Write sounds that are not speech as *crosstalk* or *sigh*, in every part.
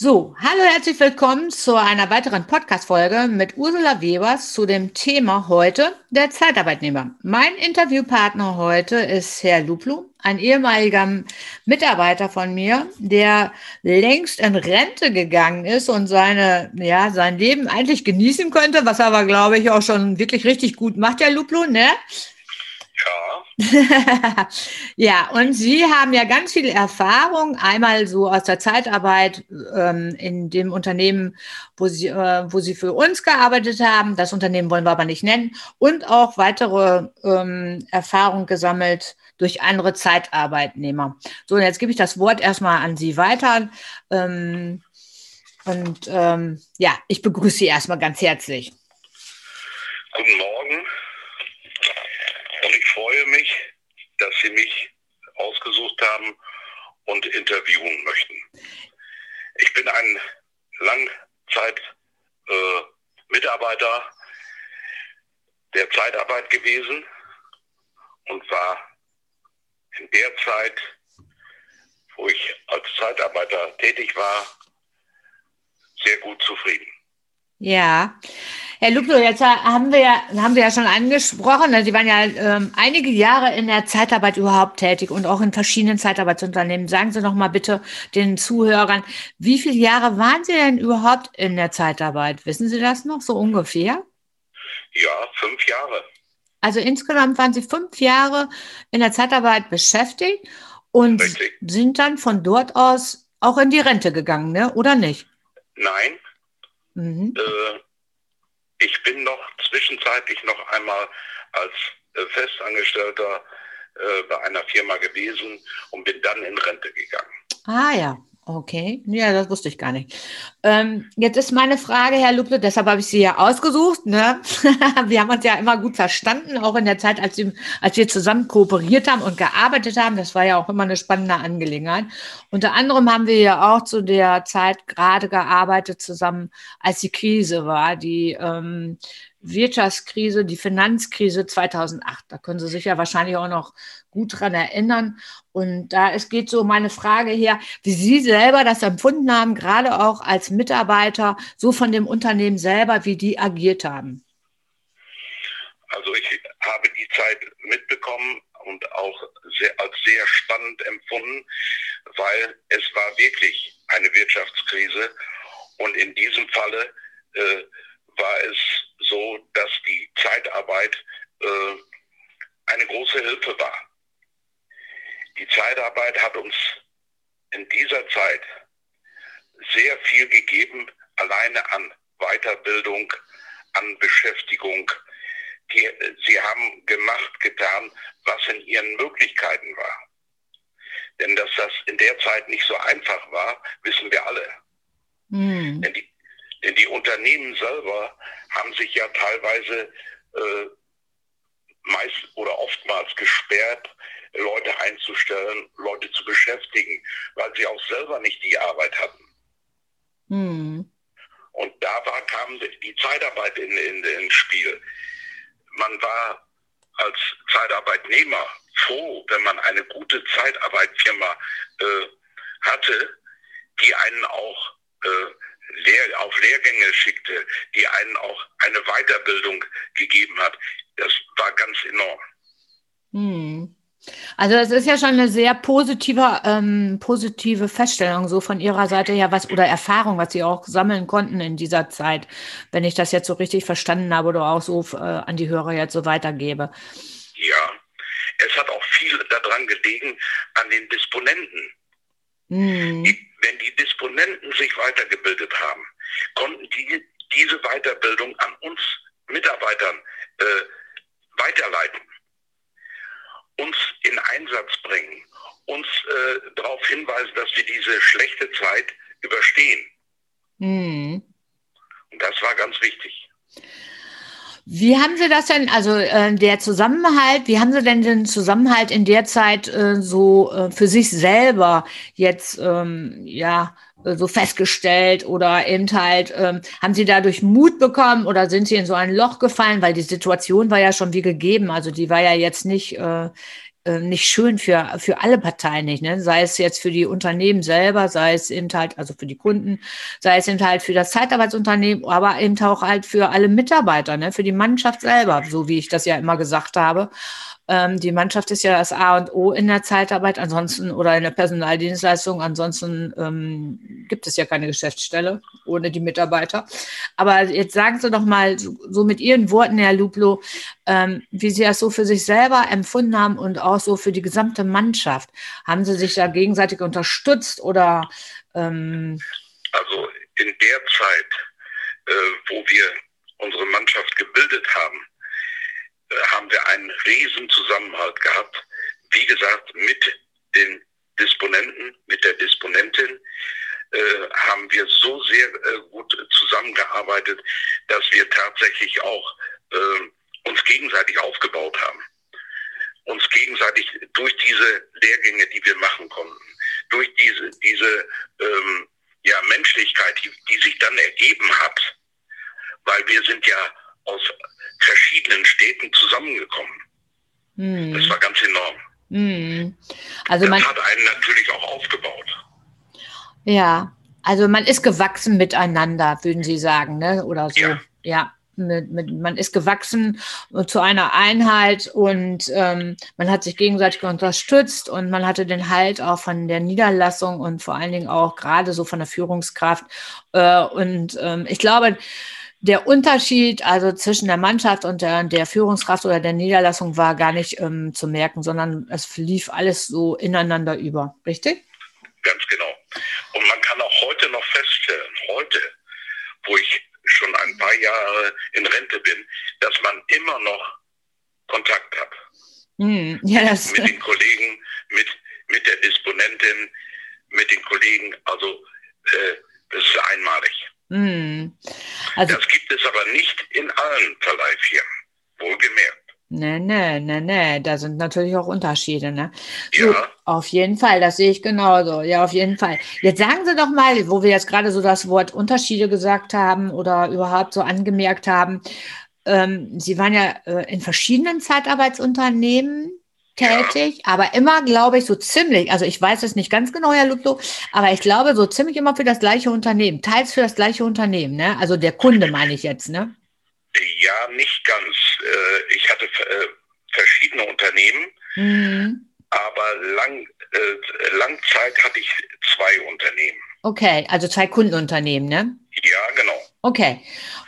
So, hallo, herzlich willkommen zu einer weiteren Podcast-Folge mit Ursula Webers zu dem Thema heute der Zeitarbeitnehmer. Mein Interviewpartner heute ist Herr Luplu, ein ehemaliger Mitarbeiter von mir, der längst in Rente gegangen ist und seine, ja, sein Leben eigentlich genießen könnte, was er aber, glaube ich, auch schon wirklich richtig gut macht, Herr Luplu, ne? Ja. *laughs* ja, und Sie haben ja ganz viel Erfahrung, einmal so aus der Zeitarbeit ähm, in dem Unternehmen, wo Sie, äh, wo Sie für uns gearbeitet haben. Das Unternehmen wollen wir aber nicht nennen. Und auch weitere ähm, Erfahrungen gesammelt durch andere Zeitarbeitnehmer. So, und jetzt gebe ich das Wort erstmal an Sie weiter. Ähm, und ähm, ja, ich begrüße Sie erstmal ganz herzlich. Guten Morgen. Und ich freue mich, dass Sie mich ausgesucht haben und interviewen möchten. Ich bin ein Langzeit-Mitarbeiter äh, der Zeitarbeit gewesen und war in der Zeit, wo ich als Zeitarbeiter tätig war, sehr gut zufrieden. Ja, Herr Luplo, jetzt haben wir ja, haben wir ja schon angesprochen, ne, Sie waren ja ähm, einige Jahre in der Zeitarbeit überhaupt tätig und auch in verschiedenen Zeitarbeitsunternehmen. Sagen Sie noch mal bitte den Zuhörern, wie viele Jahre waren Sie denn überhaupt in der Zeitarbeit? Wissen Sie das noch so ungefähr? Ja, fünf Jahre. Also insgesamt waren Sie fünf Jahre in der Zeitarbeit beschäftigt und Richtig. sind dann von dort aus auch in die Rente gegangen, ne? oder nicht? Nein, Mhm. Äh, ich bin noch zwischenzeitlich noch einmal als äh, Festangestellter äh, bei einer Firma gewesen und bin dann in Rente gegangen. Ah ja, Okay, ja, das wusste ich gar nicht. Ähm, jetzt ist meine Frage, Herr Luple, deshalb habe ich Sie ja ausgesucht. Ne? *laughs* wir haben uns ja immer gut verstanden, auch in der Zeit, als, als wir zusammen kooperiert haben und gearbeitet haben. Das war ja auch immer eine spannende Angelegenheit. Unter anderem haben wir ja auch zu der Zeit gerade gearbeitet zusammen, als die Krise war, die ähm, Wirtschaftskrise, die Finanzkrise 2008. Da können Sie sich ja wahrscheinlich auch noch gut dran erinnern. Und da es geht so meine Frage her, wie Sie selber das empfunden haben, gerade auch als Mitarbeiter, so von dem Unternehmen selber, wie die agiert haben. Also ich habe die Zeit mitbekommen und auch sehr, als sehr spannend empfunden, weil es war wirklich eine Wirtschaftskrise und in diesem Falle äh, war es so, dass die Zeitarbeit äh, eine große Hilfe war. Die Zeitarbeit hat uns in dieser Zeit sehr viel gegeben, alleine an Weiterbildung, an Beschäftigung. Die, sie haben gemacht, getan, was in ihren Möglichkeiten war. Denn dass das in der Zeit nicht so einfach war, wissen wir alle. Mhm. Denn, die, denn, die, Unternehmen selber haben sich ja teilweise äh, meist oder oftmals gesperrt, Leute einzustellen, Leute zu beschäftigen, weil sie auch selber nicht die Arbeit hatten. Hm. Und da war, kam die Zeitarbeit in, in, ins Spiel. Man war als Zeitarbeitnehmer froh, wenn man eine gute Zeitarbeitfirma äh, hatte, die einen auch äh, Lehr auf Lehrgänge schickte, die einen auch eine Weiterbildung gegeben hat. Das war ganz enorm. Hm. Also das ist ja schon eine sehr positive, ähm, positive Feststellung so von Ihrer Seite her, was oder Erfahrung, was Sie auch sammeln konnten in dieser Zeit, wenn ich das jetzt so richtig verstanden habe oder auch so äh, an die Hörer jetzt so weitergebe. Ja, es hat auch viel daran gelegen an den Disponenten. Mhm. Die, wenn die Disponenten sich weitergebildet haben, konnten die diese Weiterbildung an uns Mitarbeitern äh, weiterleiten uns in Einsatz bringen, uns äh, darauf hinweisen, dass wir diese schlechte Zeit überstehen. Mhm. Und das war ganz wichtig. Wie haben Sie das denn, also äh, der Zusammenhalt, wie haben Sie denn den Zusammenhalt in der Zeit äh, so äh, für sich selber jetzt ähm, ja so festgestellt oder eben halt, ähm, haben Sie dadurch Mut bekommen oder sind Sie in so ein Loch gefallen, weil die Situation war ja schon wie gegeben, also die war ja jetzt nicht äh, äh, nicht schön für, für alle Parteien nicht, ne? sei es jetzt für die Unternehmen selber, sei es eben halt, also für die Kunden, sei es eben halt für das Zeitarbeitsunternehmen, aber eben auch halt für alle Mitarbeiter, ne? für die Mannschaft selber, so wie ich das ja immer gesagt habe. Ähm, die Mannschaft ist ja das A und O in der Zeitarbeit, ansonsten oder in der Personaldienstleistung, ansonsten ähm, gibt es ja keine Geschäftsstelle ohne die Mitarbeiter. Aber jetzt sagen Sie doch mal so, mit Ihren Worten, Herr Luplo, ähm, wie Sie das so für sich selber empfunden haben und auch so für die gesamte Mannschaft. Haben Sie sich da gegenseitig unterstützt oder? Ähm also in der Zeit, äh, wo wir unsere Mannschaft gebildet haben, haben wir einen riesen Zusammenhalt gehabt. Wie gesagt, mit den Disponenten, mit der Disponentin äh, haben wir so sehr äh, gut zusammengearbeitet, dass wir tatsächlich auch äh, uns gegenseitig aufgebaut haben. Uns gegenseitig durch diese Lehrgänge, die wir machen konnten, durch diese, diese ähm, ja, Menschlichkeit, die, die sich dann ergeben hat, weil wir sind ja aus verschiedenen Städten zusammengekommen. Mm. Das war ganz enorm. Mm. Also das man, hat einen natürlich auch aufgebaut. Ja, also man ist gewachsen miteinander, würden Sie sagen, ne? oder so. Ja. ja. Mit, mit, man ist gewachsen zu einer Einheit und ähm, man hat sich gegenseitig unterstützt und man hatte den Halt auch von der Niederlassung und vor allen Dingen auch gerade so von der Führungskraft. Äh, und ähm, ich glaube, der Unterschied also zwischen der Mannschaft und der, der Führungskraft oder der Niederlassung war gar nicht ähm, zu merken, sondern es lief alles so ineinander über, richtig? Ganz genau. Und man kann auch heute noch feststellen, heute, wo ich schon ein paar Jahre in Rente bin, dass man immer noch Kontakt hat. Mm, ja, das mit den Kollegen, mit, mit der Disponentin, mit den Kollegen. Also äh, das ist einmalig. Mm. Also, das gibt es aber nicht in allen Verleihfirmen, wohlgemerkt. Nee, nee, nee, nee, da sind natürlich auch Unterschiede, ne? So, ja. Auf jeden Fall, das sehe ich genauso. Ja, auf jeden Fall. Jetzt sagen Sie doch mal, wo wir jetzt gerade so das Wort Unterschiede gesagt haben oder überhaupt so angemerkt haben. Ähm, Sie waren ja äh, in verschiedenen Zeitarbeitsunternehmen tätig, aber immer, glaube ich, so ziemlich, also ich weiß es nicht ganz genau, Herr Luplo, aber ich glaube, so ziemlich immer für das gleiche Unternehmen, teils für das gleiche Unternehmen, ne? Also der Kunde meine ich jetzt, ne? Ja, nicht ganz. Äh, ich hatte äh, verschiedene Unternehmen, mhm. aber lang, äh, lang Zeit hatte ich zwei Unternehmen. Okay, also zwei Kundenunternehmen, ne? Ja, genau. Okay.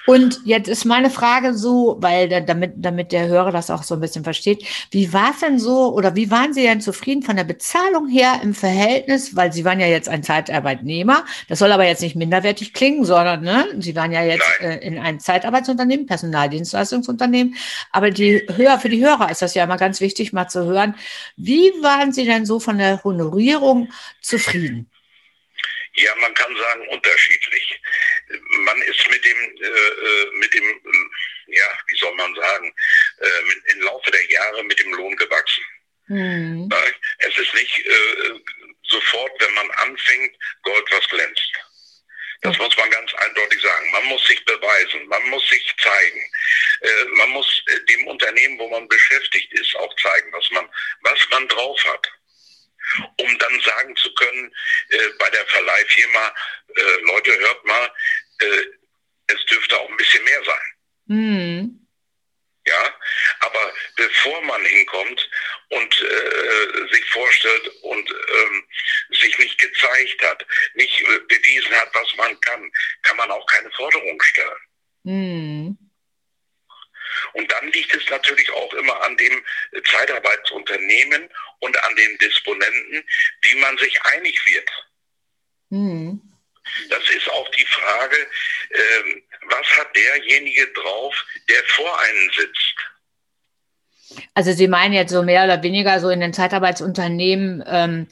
Und jetzt ist meine Frage so, weil damit, damit der Hörer das auch so ein bisschen versteht, wie war es denn so oder wie waren Sie denn zufrieden von der Bezahlung her im Verhältnis, weil Sie waren ja jetzt ein Zeitarbeitnehmer, das soll aber jetzt nicht minderwertig klingen, sondern ne, Sie waren ja jetzt äh, in einem Zeitarbeitsunternehmen, Personaldienstleistungsunternehmen, aber die Hörer, für die Hörer ist das ja immer ganz wichtig, mal zu hören, wie waren Sie denn so von der Honorierung zufrieden? Ja, man kann sagen unterschiedlich. Man ist mit dem, äh, äh mit dem, äh, ja, wie soll man sagen, äh, mit, im Laufe der Jahre mit dem Lohn gewachsen. Mhm. Es ist nicht äh, sofort, wenn man anfängt, Gold, was glänzt. Das muss man ganz eindeutig sagen. Man muss sich beweisen, man muss sich zeigen. Äh, man muss dem Unternehmen, wo man beschäftigt ist, auch zeigen, was man, was man drauf hat um dann sagen zu können, äh, bei der Verleihfirma, äh, Leute, hört mal, äh, es dürfte auch ein bisschen mehr sein. Mhm. Ja, aber bevor man hinkommt und äh, sich vorstellt und ähm, sich nicht gezeigt hat, nicht äh, bewiesen hat, was man kann, kann man auch keine Forderung stellen. Mhm. Und dann liegt es natürlich auch immer an dem Zeitarbeitsunternehmen und an den Disponenten, wie man sich einig wird. Mhm. Das ist auch die Frage, äh, was hat derjenige drauf, der vor einem sitzt. Also Sie meinen jetzt so mehr oder weniger so in den Zeitarbeitsunternehmen, ähm,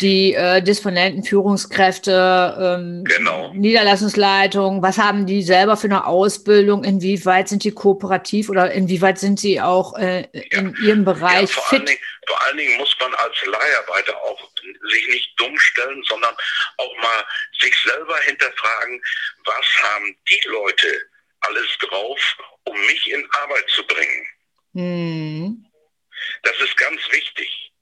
die äh, Disponenten, Führungskräfte, ähm, genau. Niederlassungsleitung, was haben die selber für eine Ausbildung, inwieweit sind die kooperativ oder inwieweit sind sie auch äh, in ja. ihrem Bereich ja, vor fit? Allen Dingen, vor allen Dingen muss man als Leiharbeiter auch sich nicht dumm stellen, sondern auch mal sich selber hinterfragen, was haben die Leute alles drauf, um mich in Arbeit zu bringen. Hm. Das ist ganz wichtig.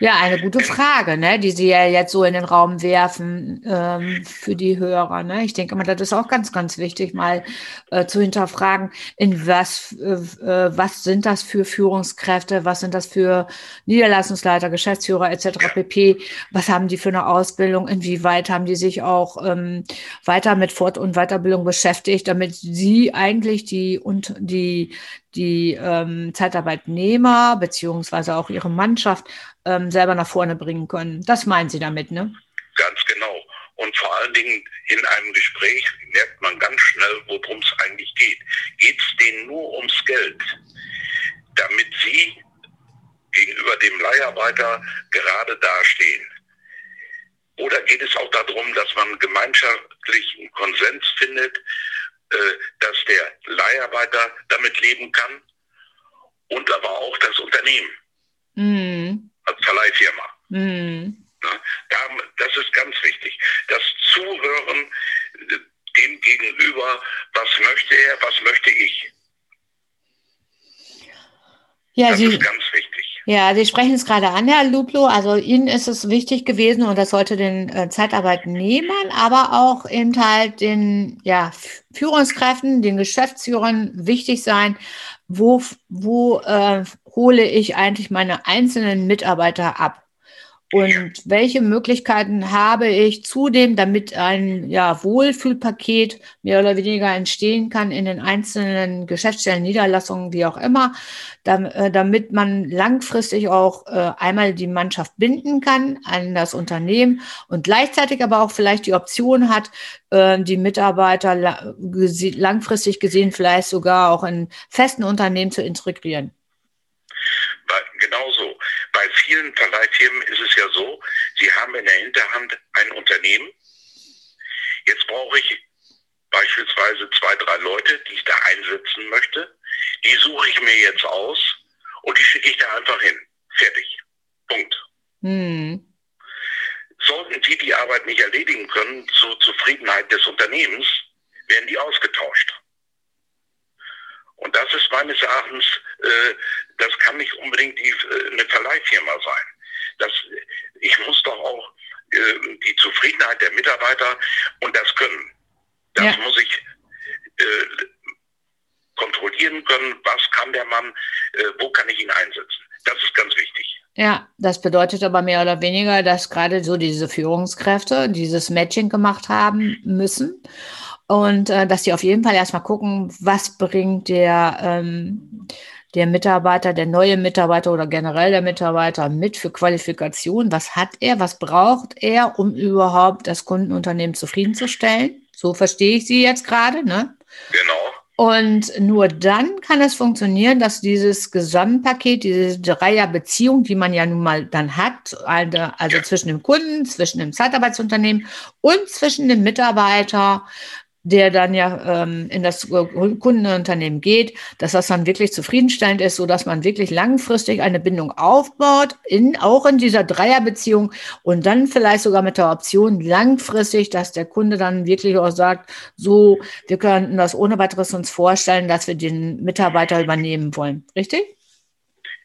Ja, eine gute Frage, ne, die Sie ja jetzt so in den Raum werfen ähm, für die Hörer. Ne? Ich denke mal, das ist auch ganz, ganz wichtig, mal äh, zu hinterfragen, in was, äh, äh was sind das für Führungskräfte, was sind das für Niederlassungsleiter, Geschäftsführer etc. pp. Was haben die für eine Ausbildung? Inwieweit haben die sich auch ähm, weiter mit Fort- und Weiterbildung beschäftigt, damit sie eigentlich die und die die ähm, Zeitarbeitnehmer beziehungsweise auch ihre Mannschaft ähm, selber nach vorne bringen können. Das meinen Sie damit, ne? Ganz genau. Und vor allen Dingen in einem Gespräch merkt man ganz schnell, worum es eigentlich geht. Geht es denen nur ums Geld, damit sie gegenüber dem Leiharbeiter gerade dastehen? Oder geht es auch darum, dass man gemeinschaftlichen Konsens findet, äh, dass der Leiharbeiter damit leben kann und aber auch das Unternehmen? Mhm als Verleihfirma. Mhm. das ist ganz wichtig. Das Zuhören äh, dem gegenüber, was möchte er, was möchte ich. Ja, das Sie, ist ganz wichtig. Ja, Sie sprechen es gerade an, Herr Luplo. Also Ihnen ist es wichtig gewesen und das sollte den äh, Zeitarbeitnehmern, aber auch eben halt den ja, Führungskräften, den Geschäftsführern wichtig sein, wo, wo äh, hole ich eigentlich meine einzelnen Mitarbeiter ab? Und welche Möglichkeiten habe ich zudem, damit ein ja, Wohlfühlpaket mehr oder weniger entstehen kann in den einzelnen Geschäftsstellen, Niederlassungen, wie auch immer, äh, damit man langfristig auch äh, einmal die Mannschaft binden kann an das Unternehmen und gleichzeitig aber auch vielleicht die Option hat, äh, die Mitarbeiter langfristig gesehen vielleicht sogar auch in festen Unternehmen zu integrieren. Genauso. Bei vielen Verleihfirmen ist es ja so, sie haben in der Hinterhand ein Unternehmen. Jetzt brauche ich beispielsweise zwei, drei Leute, die ich da einsetzen möchte. Die suche ich mir jetzt aus und die schicke ich da einfach hin. Fertig. Punkt. Hm. Sollten die die Arbeit nicht erledigen können zur Zufriedenheit des Unternehmens, werden die ausgetauscht. Und das ist meines Erachtens, äh, das kann nicht unbedingt die, äh, eine Verleihfirma sein. Das, ich muss doch auch äh, die Zufriedenheit der Mitarbeiter und das können. Das ja. muss ich äh, kontrollieren können. Was kann der Mann, äh, wo kann ich ihn einsetzen? Das ist ganz wichtig. Ja, das bedeutet aber mehr oder weniger, dass gerade so diese Führungskräfte dieses Matching gemacht haben müssen und äh, dass sie auf jeden Fall erstmal gucken, was bringt der, ähm, der Mitarbeiter, der neue Mitarbeiter oder generell der Mitarbeiter mit für Qualifikation. Was hat er, was braucht er, um überhaupt das Kundenunternehmen zufriedenzustellen? So verstehe ich Sie jetzt gerade, ne? Genau. Und nur dann kann es funktionieren, dass dieses Gesamtpaket, diese Dreierbeziehung, die man ja nun mal dann hat, also, zwischen dem Kunden, zwischen dem Zeitarbeitsunternehmen und zwischen dem Mitarbeiter, der dann ja ähm, in das Kundenunternehmen geht, dass das dann wirklich zufriedenstellend ist, so dass man wirklich langfristig eine Bindung aufbaut, in, auch in dieser Dreierbeziehung und dann vielleicht sogar mit der Option langfristig, dass der Kunde dann wirklich auch sagt, so, wir könnten das ohne weiteres uns vorstellen, dass wir den Mitarbeiter übernehmen wollen. Richtig?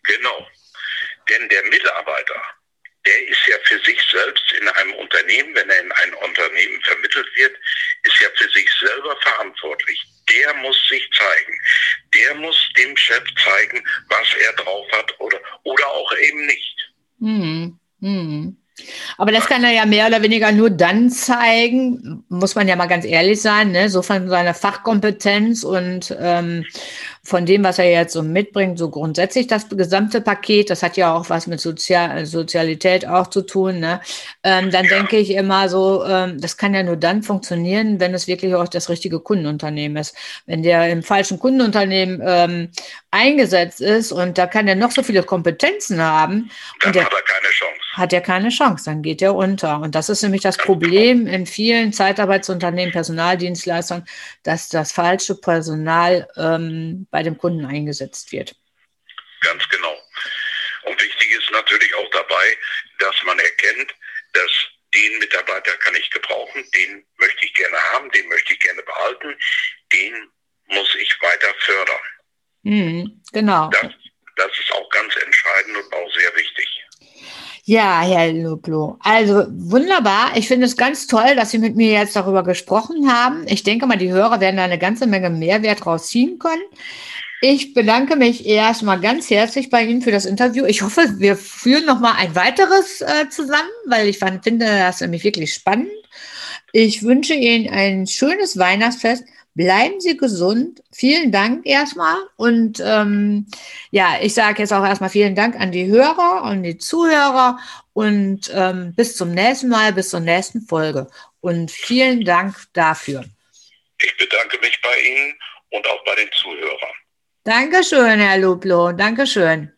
Genau. Denn der Mitarbeiter, der ist ja für sich selbst in einem Unternehmen, wenn er in ein Unternehmen vermittelt wird, ist ja für sich selber verantwortlich. Der muss sich zeigen. Der muss dem Chef zeigen, was er drauf hat oder, oder auch eben nicht. Hm, hm. Aber das kann er ja mehr oder weniger nur dann zeigen, muss man ja mal ganz ehrlich sein, ne? so von seiner Fachkompetenz und ähm, von dem, was er jetzt so mitbringt, so grundsätzlich das gesamte Paket, das hat ja auch was mit Sozial Sozialität auch zu tun, ne? Ähm, dann ja. denke ich immer so, ähm, das kann ja nur dann funktionieren, wenn es wirklich auch das richtige Kundenunternehmen ist. Wenn der im falschen Kundenunternehmen ähm, eingesetzt ist und da kann er noch so viele Kompetenzen haben, dann der, hat er keine Chance. Hat er keine Chance, dann geht er unter. Und das ist nämlich das Problem in vielen Zeitarbeitsunternehmen, Personaldienstleistern, dass das falsche Personal ähm, bei dem Kunden eingesetzt wird. Ganz genau. Und wichtig ist natürlich auch dabei, dass man erkennt, dass den Mitarbeiter kann ich gebrauchen, den möchte ich gerne haben, den möchte ich gerne behalten, den muss ich weiter fördern. Mhm, genau. Das, Das ist auch ganz entscheidend und auch sehr wichtig. Ja, Herr Luplo. Also wunderbar. Ich finde es ganz toll, dass Sie mit mir jetzt darüber gesprochen haben. Ich denke mal, die Hörer werden da eine ganze Menge Mehrwert rausziehen können. Ich bedanke mich erstmal ganz herzlich bei Ihnen für das Interview. Ich hoffe, wir führen noch mal ein weiteres äh, zusammen, weil ich fand, finde das nämlich wirklich spannend. Ich wünsche Ihnen ein schönes Weihnachtsfest. Bleiben Sie gesund. Vielen Dank erstmal. Und ähm, ja, ich sage jetzt auch erstmal vielen Dank an die Hörer und die Zuhörer und ähm, bis zum nächsten Mal, bis zur nächsten Folge. Und vielen Dank dafür. Ich bedanke mich bei Ihnen und auch bei den Zuhörern. Dankeschön, Herr Luplo. Dankeschön.